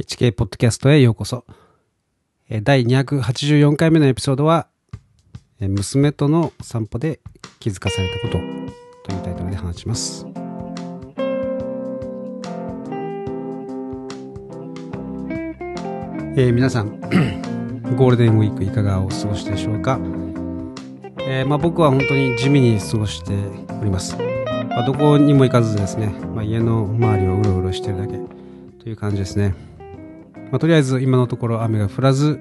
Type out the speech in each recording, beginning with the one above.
HK ポッドキャストへようこそ。第284回目のエピソードは、娘との散歩で気づかされたことというタイトルで話します。えー皆さん、ゴールデンウィークいかがお過ごしでしょうか、えーまあ、僕は本当に地味に過ごしております。まあ、どこにも行かずですね、まあ、家の周りをうろうろしてるだけという感じですね。まあ、とりあえず今のところ雨が降らず、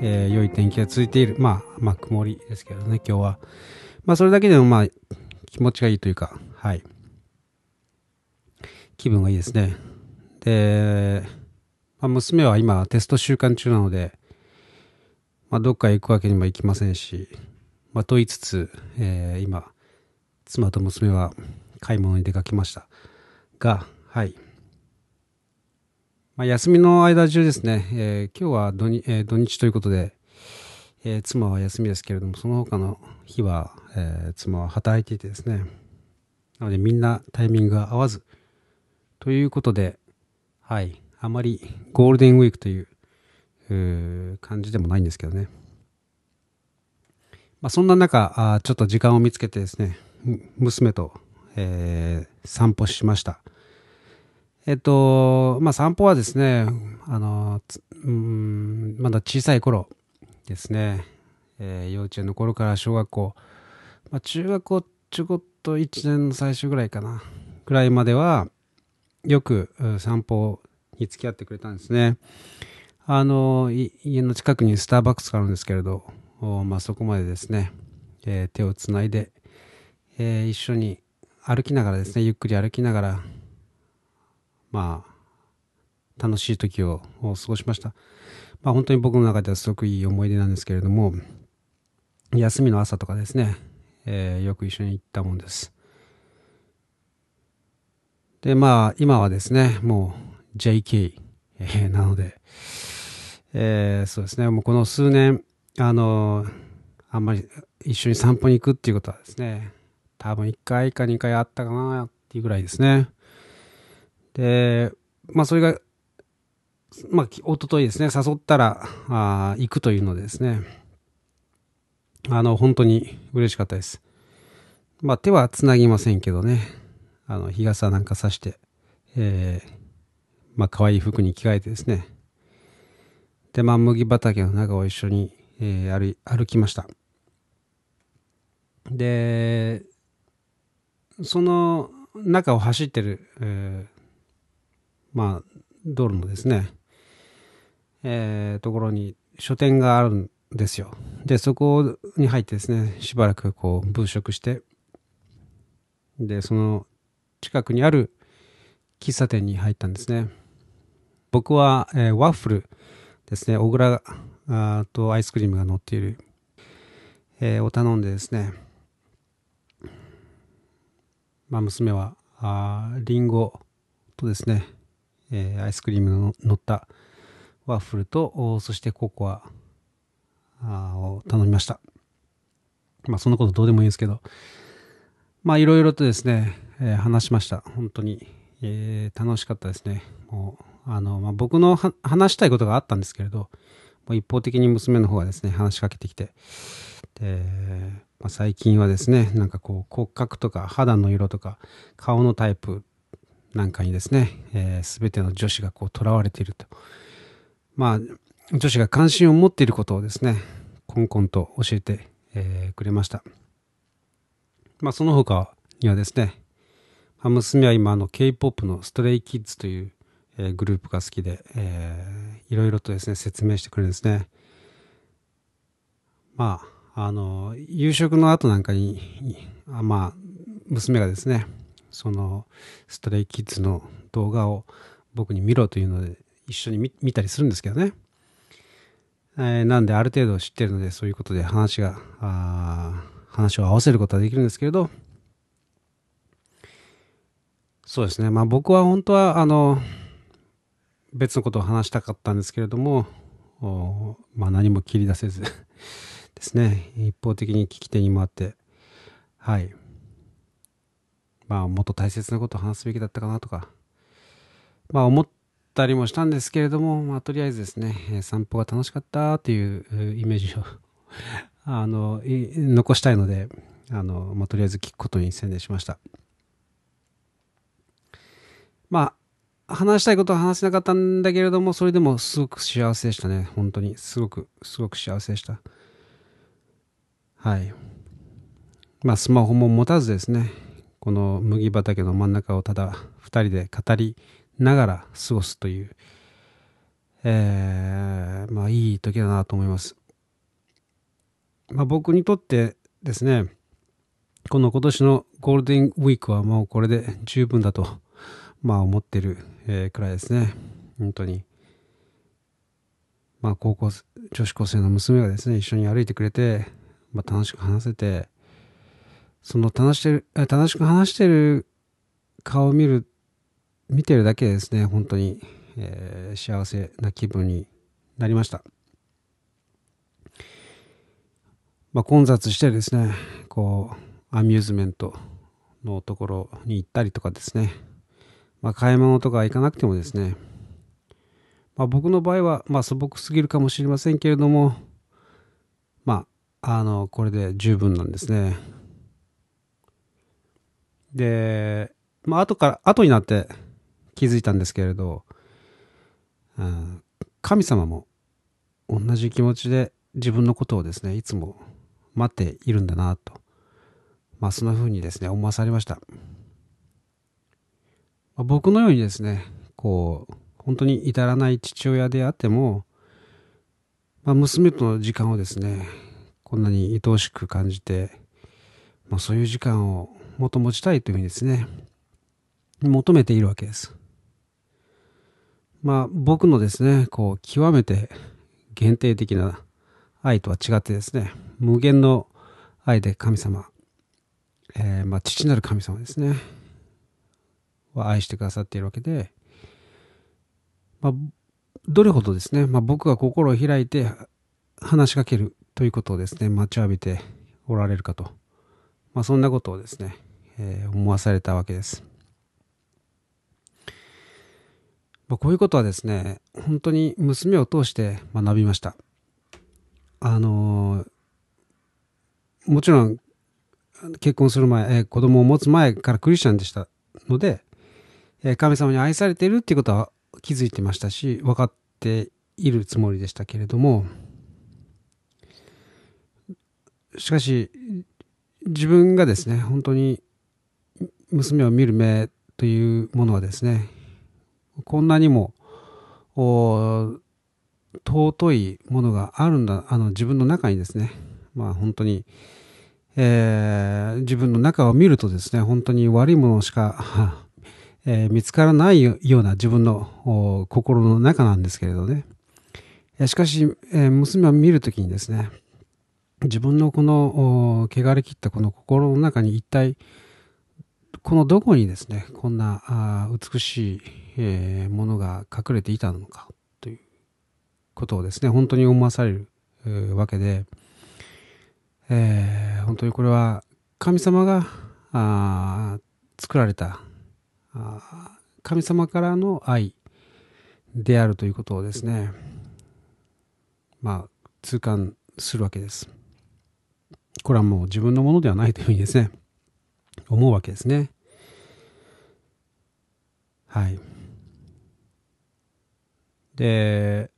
えー良い天気が続いている。まあ、まあ、曇りですけどね、今日は。まあ、それだけでもまあ、気持ちがいいというか、はい。気分がいいですね。で、まあ、娘は今テスト週間中なので、まあ、どっか行くわけにもいきませんし、まあ、と言いつつ、えー今、妻と娘は買い物に出かけました。が、はい。まあ、休みの間中ですね、えー今日は土日,、えー土日ということで、えー妻は休みですけれども、その他の日は、えー妻は働いていてですね、なのでみんなタイミングが合わず、ということで、はい、あまりゴールデンウィークというう感じでもないんですけどね。まあ、そんな中あ、ちょっと時間を見つけてですね、娘と、えー散歩しました。えっと、まあ、散歩はですね、あの、うん、まだ小さい頃ですね、えー幼稚園の頃から小学校、まあ、中学校ちょこっと1年の最初ぐらいかな、ぐらいまでは、よく散歩に付き合ってくれたんですね。あの、家の近くにスターバックスがあるんですけれど、まあ、そこまでですね、えー手をつないで、えー一緒に歩きながらですね、ゆっくり歩きながら、まあ、楽しい時を過ごしました。まあ本当に僕の中ではすごくいい思い出なんですけれども、休みの朝とかですね、えーよく一緒に行ったもんです。で、まあ今はですね、もう JK、えーなので、えーそうですね、もうこの数年、あのあんまり一緒に散歩に行くっていうことはですね、多分1回か2回あったかなっていうぐらいですね。で、まあそれが、まあ、き一昨日ですね、誘ったら、あ行くというのでですね、あの、本当に嬉しかったです。まあ手はつなぎませんけどね、あの、日傘なんかさして、えー、まあ可愛い服に着替えてですね、で、まあ麦畑の中を一緒に、えー歩歩きました。で、その中を走ってる、えまあ、道路のですね、えーところに書店があるんですよ。で、そこに入ってですね、しばらくこう、物色して、で、その近くにある喫茶店に入ったんですね。僕は、えーワッフルですね、小倉あとアイスクリームが乗っている、えーを頼んでですね、まあ、娘はあリンゴとですね、えーアイスクリームの乗ったワッフルとそしてココアを頼みました。まあそんなことどうでもいいんですけど。まあいろいろとですね、えー話しました。本当に、えー楽しかったですね。もうあの、まあ、僕の話したいことがあったんですけれどもう一方的に娘の方がですね話しかけてきて。で、まあ、最近はですねなんかこう骨格とか肌の色とか顔のタイプなんかにですね、えー、全ての女子がこう囚われていると。まあ女子が関心を持っていることをですねコンコンと教えて、えーくれました。まあその他にはですね、まあ娘は今の K-POP のストレイキッズという、えーグループが好きで、えーいろいろとですね説明してくれるんですね。まああの夕食の後なんかにあまあ娘がですねそのストレイキッズの動画を僕に見ろというので一緒に見たりするんですけどね、えーなんである程度知ってるのでそういうことで話があ話を合わせることはできるんですけれど。そうですね。まあ僕は本当はあの別のことを話したかったんですけれどもおまあ何も切り出せずですね。一方的に聞き手に回ってはい。まあもっと大切なことを話すべきだったかなとかまあ思ったりもしたんですけれども、まあ、とりあえずですね、散歩が楽しかったっていうイメージを あの、残したいので、あの、まあ、とりあえず聞くことに専念しました。まあ、話したいことは話せなかったんだけれども、それでもすごく幸せでしたね。本当に。すごく、すごく幸せでした。はい。まあ、スマホも持たずですね、この麦畑の真ん中をただ二人で語りながら過ごすという、えー、まあいい時だなと思います。まあ僕にとってですね、この今年のゴールデンウィークはもうこれで十分だと、まあ思ってる、くらいですね。本当に。まあ高校、女子高生の娘がですね、一緒に歩いてくれて、まあ楽しく話せて、その楽してる、楽しく話してる顔を見る、見てるだけでですね、本当に、えー、幸せな気分になりました。まあ、混雑してですね、こう、アミューズメントのところに行ったりとかですね、まあ、買い物とか行かなくてもですね、まあ、僕の場合は、まあ、素朴すぎるかもしれませんけれども、まあ、あの、これで十分なんですね。で、まあ、後から、後になって気づいたんですけれど、うん、神様も同じ気持ちで自分のことをですね、いつも待っているんだなと、まあ、そんな風にですね、思わされました。まあ、僕のようにですね、こう、本当に至らない父親であっても、まあ、娘との時間をですね、こんなに愛おしく感じて、まあ、そういう時間をもっと持ちたいというふうにですね、求めているわけです。まあ僕のですね、こう極めて限定的な愛とは違ってですね、無限の愛で神様、えー、まあ父なる神様ですね、は愛してくださっているわけで、まあどれほどですね、まあ僕が心を開いて話しかけるということをですね、待ちわびておられるかと。まあそんなことをですね、え、思わされたわけです。まあ、こういうことはですね、本当に娘を通して学びました。あの、もちろん結婚する前、えー、子供を持つ前からクリスチャンでしたので、え、神様に愛されているっていうことは気づいてましたし、分かっているつもりでしたけれども、しかし、自分がですね、本当に娘を見る目というものはですね、こんなにも尊いものがあるんだ、あの自分の中にですね、まあ本当に、えー、自分の中を見るとですね、本当に悪いものしか、えー、見つからないような自分の心の中なんですけれどね。しかし、えー、娘を見るときにですね、自分のこの汚れ切ったこの心の中に一体このどこにですね、こんな美しい、えー、ものが隠れていたのかということをですね、本当に思わされる、えー、わけで、えー、本当にこれは神様があ作られたあ神様からの愛であるということをですね、まあ、痛感するわけです。これはもう自分のものではないというふうにですね、思うわけですね。はい。で、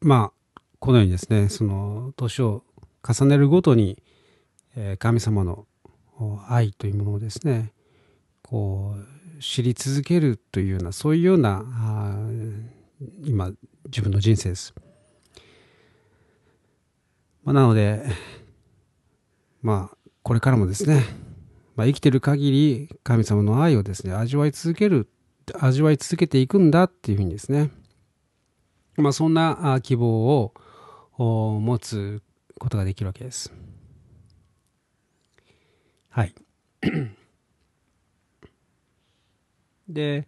まあ、このようにですね、その、年を重ねるごとに、えー、神様の愛というものをですね、こう、知り続けるというような、そういうような、今、自分の人生です。まあ、なので、まあ、これからもですね、まあ、生きてる限り神様の愛をですね、味わい続ける、味わい続けていくんだっていうふうにですね、まあ、そんな希望を持つことができるわけです。はい。で、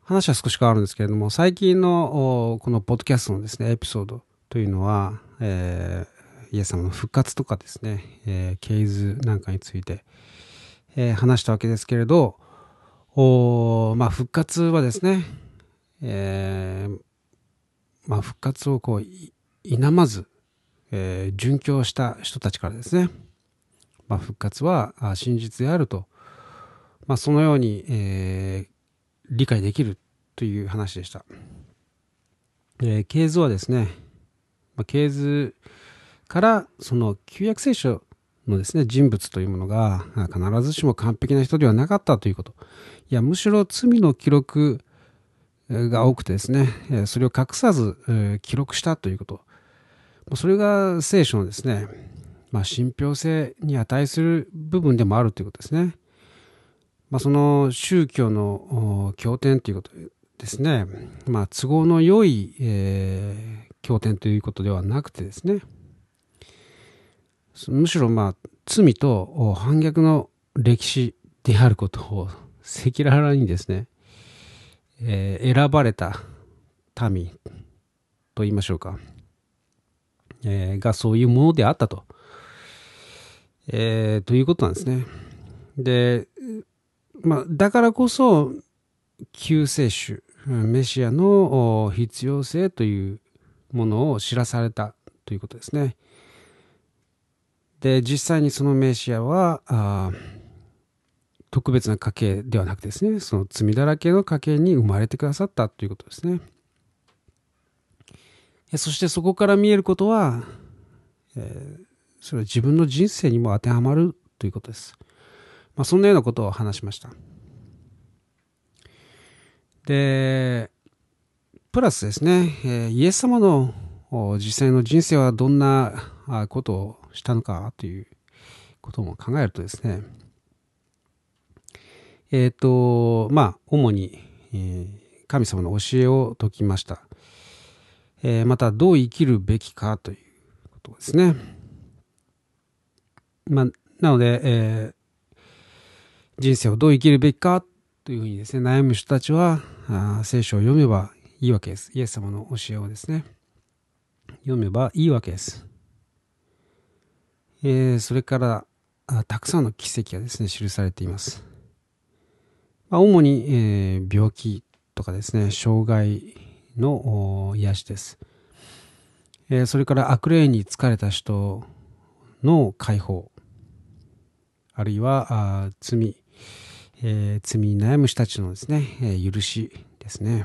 話は少し変わるんですけれども、最近のこのポッドキャストのですね、エピソードというのは、えイエス様の復活とかですね、えー、ケイズなんかについて、えー、話したわけですけれど、おまあ、復活はですね、えー、まあ、復活をこう、否まず、えー、殉教した人たちからですね、まあ、復活は真実であると、まあ、そのように、えー、理解できるという話でした。えー、系図はですね、まあ、系図からその旧約聖書のですね、人物というものが必ずしも完璧な人ではなかったということ。いや、むしろ罪の記録が多くてですね、それを隠さず記録したということ。それが聖書のですね、まあ、信憑性に値する部分でもあるということですね。まあ、その宗教の経典ということですね、まあ、都合の良い、えー、経典ということではなくてですね、むしろまあ罪と反逆の歴史であることを赤裸々にですね、えー、選ばれた民と言いましょうか、えー、がそういうものであったと、えー、ということなんですね。で、まあ、だからこそ救世主メシアの必要性というものを知らされたということですね。で、実際にそのメシアは、あ特別な家系ではなくてですね、その罪だらけの家系に生まれてくださったということですね。そしてそこから見えることは、えー、それは自分の人生にも当てはまるということです。まあ、そんなようなことを話しました。で、プラスですね、え、イエス様の実際の人生はどんなことをしたのかということも考えるとですね、えっ、ー、と、まあ、主に、えー、神様の教えを説きました。えー、また、どう生きるべきかということですね。まあ、なので、え、人生をどう生きるべきかというふうにですね、悩む人たちは、あ聖書を読めばいいわけです。イエス様の教えをですね、読めばいいわけです。えー、それからあ、たくさんの奇跡がですね、記されています。まあ、主に、えー、病気とかですね、障害の癒しです。えー、それから悪霊に疲れた人の解放、あるいは罪、えー、罪に悩む人たちのですね、えー、許しですね。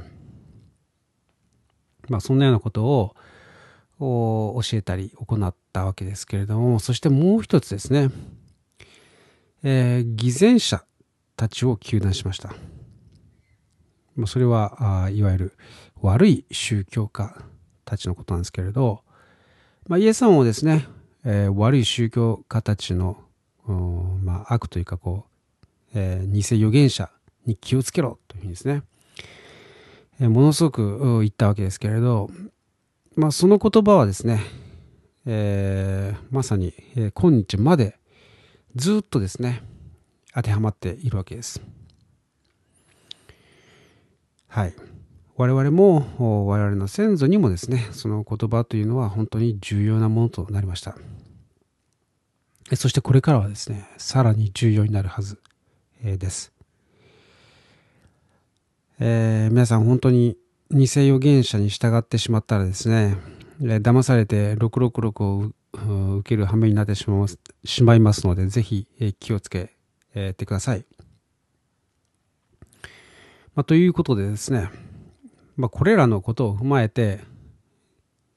まあ、そんなようなことを、教えたり行ったわけですけれども、そしてもう一つですね、えー、偽善者たちを糾弾しました。まあ、それはあいわゆる悪い宗教家たちのことなんですけれど、まあ、イエス様もですね、えー、悪い宗教家たちの、まあ、悪というかこう、えー、偽預言者に気をつけろというふうにですね、えー、ものすごく言ったわけですけれど、まあ、その言葉はですね、えー、まさに、えー、今日までずっとですね、当てはまっているわけです。はい。我々も、我々の先祖にもですね、その言葉というのは本当に重要なものとなりました。そしてこれからはですね、さらに重要になるはずです。えー、皆さん本当に偽預言者に従ってしまったらですね、騙されて666を受ける羽目になってしまいますので、ぜひ気をつけてください。まあ、ということでですね、まあ、これらのことを踏まえて、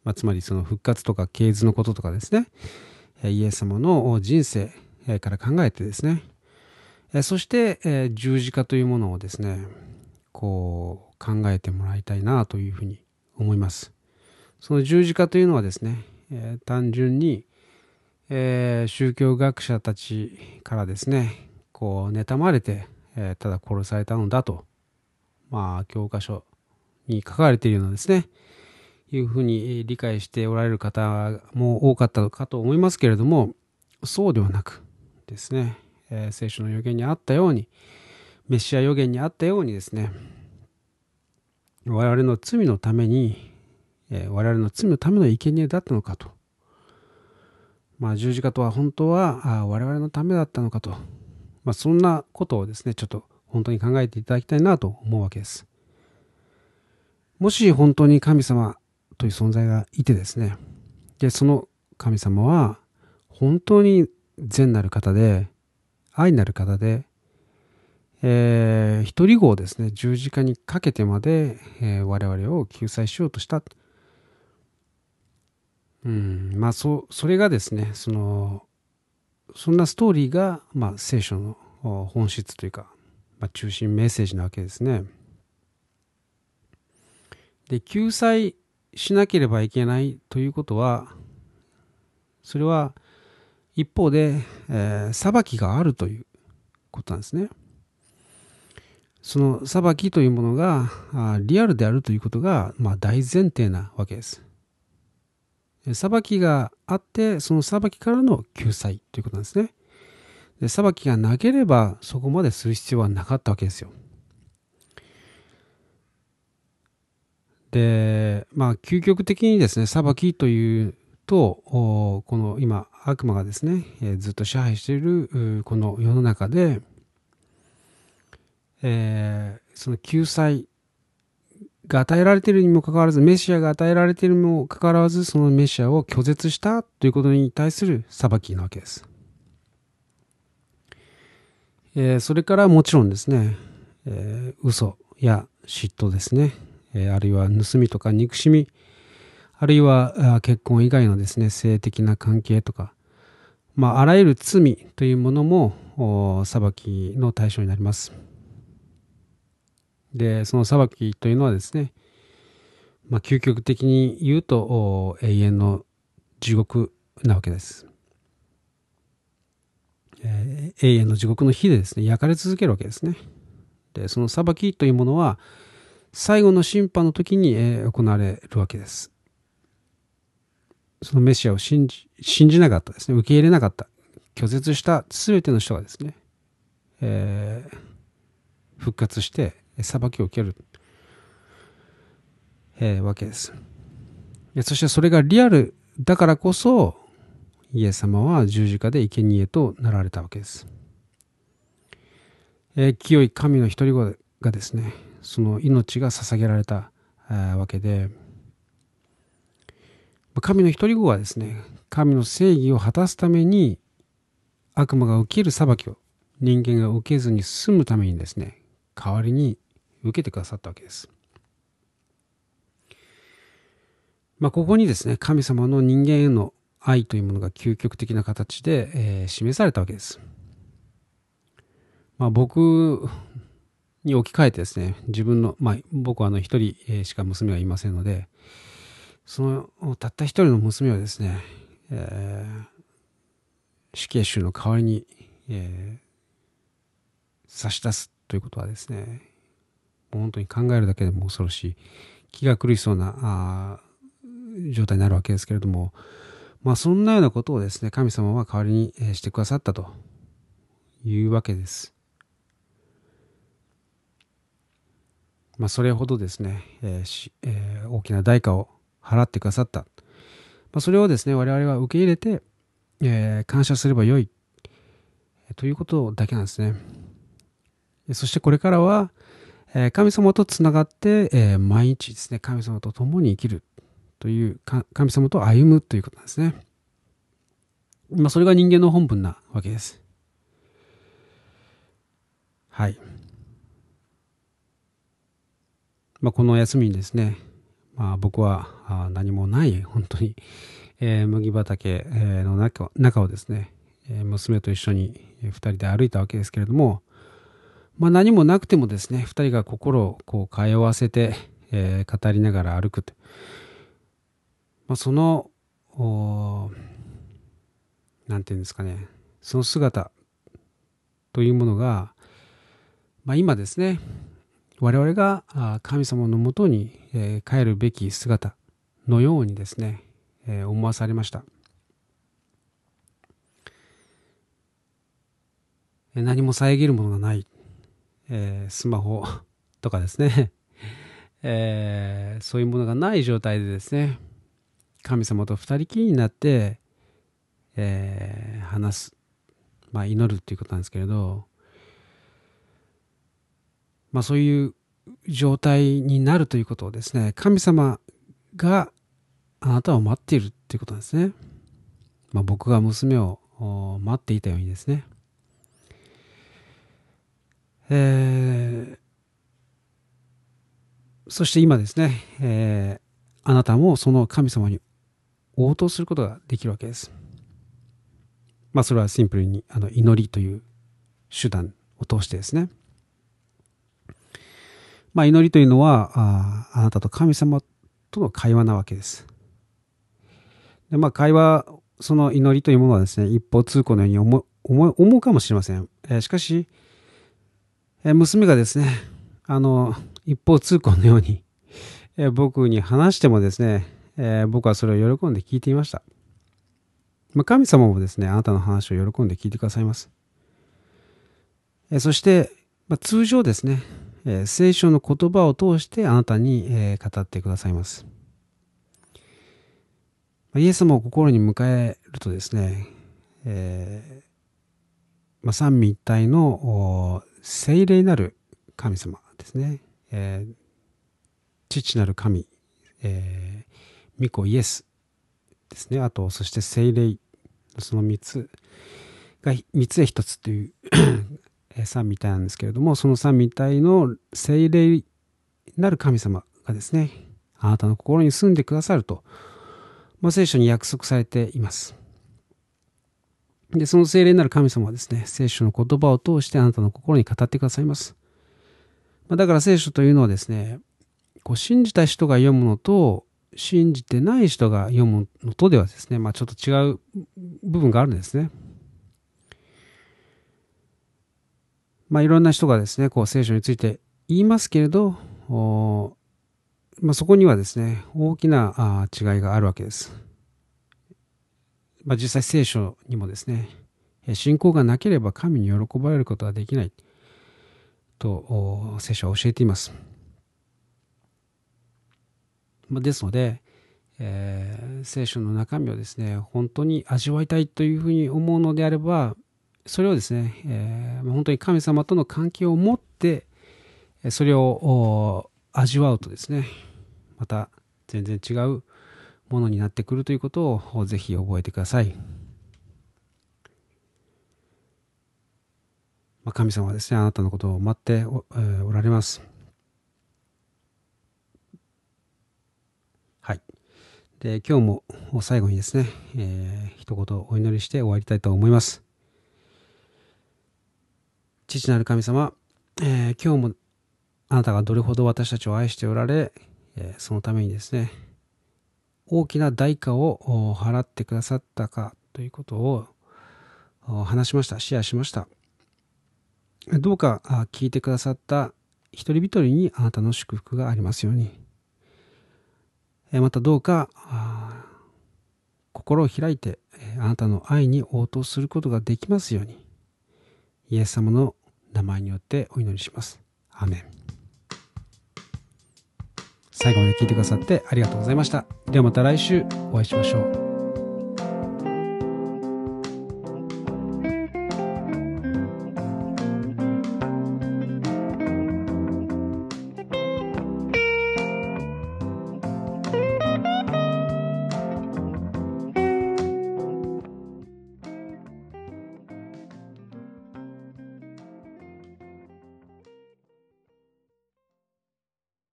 まあ、つまりその復活とか系図のこととかですね、イエス様の人生から考えてですね、そして十字架というものをですね、こう考えてもらいたいなというふうに思います。その十字架というのはですね、えー、単純に、えー、宗教学者たちからですね、こう妬まれて、えー、ただ殺されたのだと、まあ教科書に書かれているようなですね、いうふうに理解しておられる方も多かったかと思いますけれども、そうではなくですね、え、聖書の予言にあったように、メシア予言にあったようにですね、我々の罪のために、え、我々の罪のための生贄だったのかと。まあ、十字架とは本当は我々のためだったのかと。まあ、そんなことをですね、ちょっと本当に考えていただきたいなと思うわけです。もし本当に神様という存在がいてですね、で、その神様は本当に善なる方で、愛なる方で、えー、一人子をですね、十字架にかけてまで、えー、我々を救済しようとした。うん、まあ、そ、それがですね、その、そんなストーリーが、まあ、聖書の本質というか、まあ、中心メッセージなわけですね。で、救済しなければいけないということは、それは一方で、えー、裁きがあるということなんですね。その裁きというものがあリアルであるということが、まあ、大前提なわけです。裁きがあって、その裁きからの救済ということなんですね。で裁きがなければ、そこまでする必要はなかったわけですよ。で、まあ、究極的にですね、裁きというと、この今、悪魔がですね、ずっと支配しているこの世の中で、えー、その救済が与えられているにもかかわらず、メシアが与えられているにもかかわらず、そのメシアを拒絶したということに対する裁きなわけです。えー、それからもちろんですね、えー、嘘や嫉妬ですね、えー、あるいは盗みとか憎しみ、あるいは結婚以外のですね、性的な関係とか、まあ、あらゆる罪というものも裁きの対象になります。で、その裁きというのはですね、まあ、究極的に言うと永遠の地獄なわけです。えー、永遠の地獄の火でですね、焼かれ続けるわけですね。で、その裁きというものは、最後の審判の時に、えー、行われるわけです。そのメシアを信じ、信じなかったですね。受け入れなかった。拒絶した全ての人がですね、えー、復活して、裁きを受ける、えー、わけです。そしてそれがリアルだからこそ、イエス様は十字架で生贄となられたわけです。えー、清い神の一人子がですね、その命が捧げられたわけで、神の一人子はですね、神の正義を果たすために悪魔が受ける裁きを人間が受けずに済むためにですね、代わりに受けてくださったわけです。まあ、ここにですね、神様の人間への愛というものが究極的な形で、えー、示されたわけです。まあ、僕に置き換えてですね、自分の、まあ、僕はあの一人しか娘がいませんので、そのたった一人の娘をですね、えー、死刑囚の代わりに、えー、差し出すということはですね、本当に考えるだけでも恐ろしい気が狂いそうな状態になるわけですけれどもまあそんなようなことをですね神様は代わりにしてくださったというわけです。まあ、それほどですね、えーえー、大きな代価を払ってくださった。まあ、それをですね、我々は受け入れて、えー、感謝すればよい、ということだけなんですね。そしてこれからは、え神様とつながって、え毎日ですね、神様と共に生きるという、神様と歩むということなんですね。まあ、それが人間の本分なわけです。はい。まあ、この休みにですね、まあ、僕は何もない本当に、えー、麦畑の中中をですね、娘と一緒に2人で歩いたわけですけれども、まあ、何もなくてもですね、二人が心をこう通わせて、えー、語りながら歩くと。まあ、その、なんていうんですかね、その姿というものが、まあ、今ですね、我々が神様のもとに、帰るべき姿のようにですね、思わされました。何も遮るものがない。えー、スマホとかですね、えー、そういうものがない状態でですね、神様と二人きりになって、えー、話す、まあ、祈るっていうことなんですけれど、まあそういう状態になるということをですね、神様があなたを待っているっていうことなんですね。まあ僕が娘を待っていたようにですね。えー、そして今ですね、えー、あなたもその神様に応答することができるわけです。まあそれはシンプルにあの祈りという手段を通してですね。まあ祈りというのはああなたと神様との会話なわけです。でまあ会話、その祈りというものはですね、一方通行のように思うかもしれません。えー、しかし、え、娘がですね、あの、一方通行のように、え、僕に話してもですね、え僕はそれを喜んで聞いていました。まあ、神様もですね、あなたの話を喜んで聞いてくださいます。えそして、まあ、通常ですね、え聖書の言葉を通してあなたに、え語ってくださいます。イエス様を心に迎えるとですね、えー、まあ、三位一体の聖霊なる神様ですね、えー、父なる神、えー、御子イエスですね。あと、そして聖霊、その3つが3つで1つという三位一体なんですけれども、その三位一体の聖霊なる神様がですね、あなたの心に住んでくださると、まあ、聖書に約束されています。で、その聖霊なる神様はですね、聖書の言葉を通してあなたの心に語ってくださいます。まあ、だから聖書というのはですね、こう信じた人が読むのと、信じてない人が読むのとではですね、まあちょっと違う部分があるんですね。まあいろんな人がですね、こう聖書について言いますけれど、まあ、そこにはですね、大きな違いがあるわけです。まあ、実際聖書にもですね、信仰がなければ神に喜ばれることはできないと聖書は教えています。ですので、えー、聖書の中身をですね、本当に味わいたいというふうに思うのであれば、それをですね、えー、本当に神様との関係を持って、それを味わうとですね、また全然違うものになってくるということをぜひ覚えてください。まあ、神様はですね、あなたのことを待ってお,、えー、おられます。はい。で、今日も最後にですね、えー、一言お祈りして終わりたいと思います。父なる神様、えー、今日もあなたがどれほど私たちを愛しておられ、えー、そのためにですね、大きな代価を払ってくださったかということを話しました、シェアしました。どうか聞いてくださった一人一人にあなたの祝福がありますように。またどうか心を開いてあなたの愛に応答することができますように。イエス様の名前によってお祈りします。アメン。最後まで聞いてくださってありがとうございました。ではまた来週お会いしましょう。